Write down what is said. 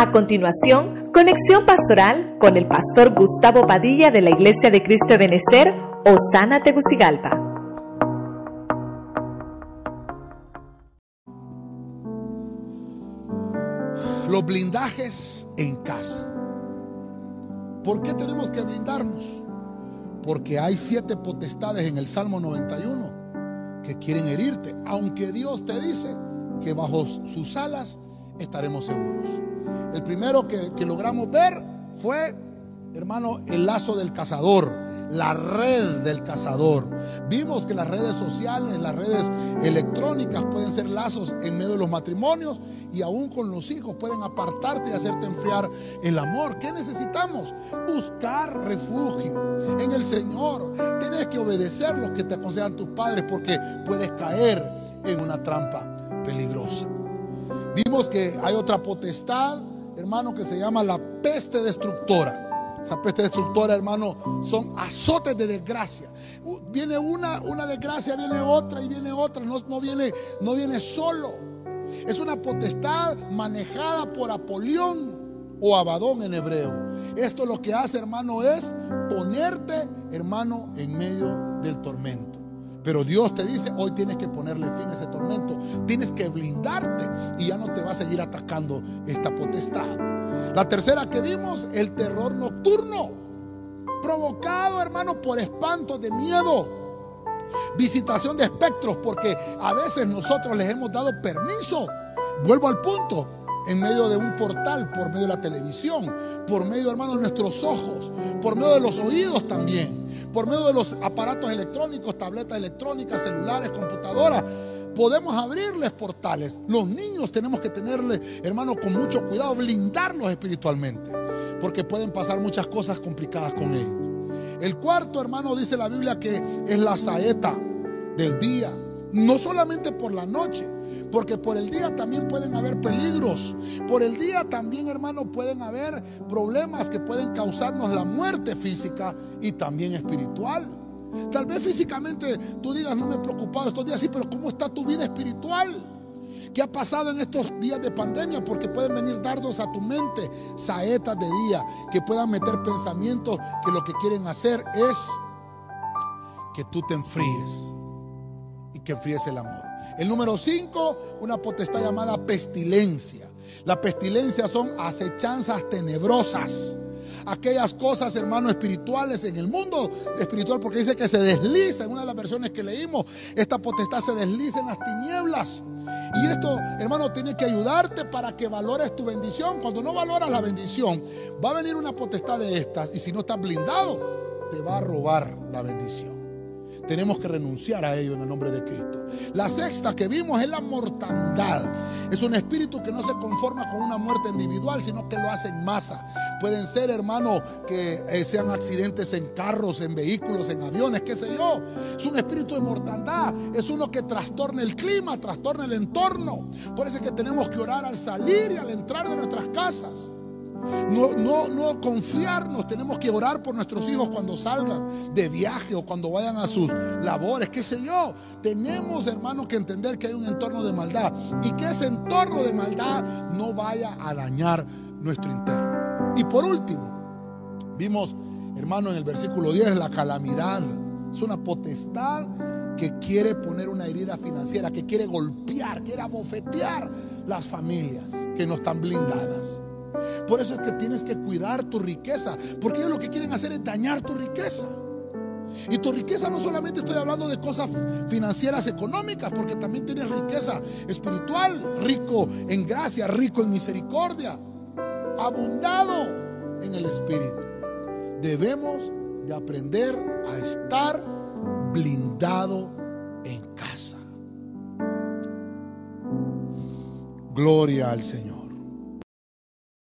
A continuación, conexión pastoral con el pastor Gustavo Padilla de la Iglesia de Cristo de Benecer, Osana Tegucigalpa. Los blindajes en casa. ¿Por qué tenemos que blindarnos? Porque hay siete potestades en el Salmo 91 que quieren herirte, aunque Dios te dice que bajo sus alas estaremos seguros. El primero que, logramos ver fue, hermano, el lazo del cazador la red del cazador. Vimos que las redes sociales, las redes electrónicas pueden ser lazos en medio de los matrimonios y aún con los hijos pueden apartarte y hacerte enfriar el amor. ¿Qué necesitamos? Buscar refugio en el Señor. Tienes que obedecer lo que te aconsejan tus padres porque puedes caer en una trampa peligrosa. Vimos que hay otra potestad, hermano, que se llama la peste destructora. Esa peste destructora, hermano, son azotes de desgracia. Viene una, una desgracia, viene otra y viene otra. No, no, viene, no viene solo. Es una potestad manejada por Apolión o Abadón en hebreo. Esto lo que hace, hermano, es ponerte, hermano, en medio tormento. Pero Dios te dice, hoy tienes que ponerle fin a ese tormento. Tienes que blindarte y ya no te va a seguir atacando esta potestad. La tercera que vimos, el terror nocturno. Provocado, hermano, por espantos de miedo. Visitación de espectros, porque a veces nosotros les hemos dado permiso. Vuelvo al punto en medio de un portal, por medio de la televisión, por medio, hermano, de nuestros ojos, por medio de los oídos también, por medio de los aparatos electrónicos, tabletas electrónicas, celulares, computadoras. Podemos abrirles portales. Los niños tenemos que tenerle, hermano, con mucho cuidado, blindarlos espiritualmente, porque pueden pasar muchas cosas complicadas con ellos. El cuarto, hermano, dice la Biblia que es la saeta del día, no solamente por la noche, porque por el día también pueden haber peligros. Por el día también, hermano, pueden haber problemas que pueden causarnos la muerte física y también espiritual. Tal vez físicamente tú digas, no me he preocupado estos días, sí, pero ¿cómo está tu vida espiritual? ¿Qué ha pasado en estos días de pandemia? Porque pueden venir dardos a tu mente, saetas de día, que puedan meter pensamientos que lo que quieren hacer es que tú te enfríes que el amor. El número 5, una potestad llamada pestilencia. La pestilencia son acechanzas tenebrosas. Aquellas cosas, hermanos, espirituales en el mundo espiritual, porque dice que se desliza, en una de las versiones que leímos, esta potestad se desliza en las tinieblas. Y esto, hermano, tiene que ayudarte para que valores tu bendición. Cuando no valoras la bendición, va a venir una potestad de estas y si no estás blindado, te va a robar la bendición. Tenemos que renunciar a ello en el nombre de Cristo. La sexta que vimos es la mortandad. Es un espíritu que no se conforma con una muerte individual, sino que lo hace en masa. Pueden ser, hermano, que eh, sean accidentes en carros, en vehículos, en aviones, qué sé yo. Es un espíritu de mortandad. Es uno que trastorna el clima, trastorna el entorno. Por eso es que tenemos que orar al salir y al entrar de nuestras casas. No, no, no confiarnos, tenemos que orar por nuestros hijos cuando salgan de viaje o cuando vayan a sus labores, qué sé yo. Tenemos, hermanos, que entender que hay un entorno de maldad y que ese entorno de maldad no vaya a dañar nuestro interno. Y por último, vimos, hermano, en el versículo 10, la calamidad. Es una potestad que quiere poner una herida financiera, que quiere golpear, quiere abofetear las familias que no están blindadas. Por eso es que tienes que cuidar tu riqueza, porque ellos lo que quieren hacer es dañar tu riqueza. Y tu riqueza no solamente estoy hablando de cosas financieras económicas, porque también tienes riqueza espiritual, rico en gracia, rico en misericordia, abundado en el espíritu. Debemos de aprender a estar blindado en casa. Gloria al Señor.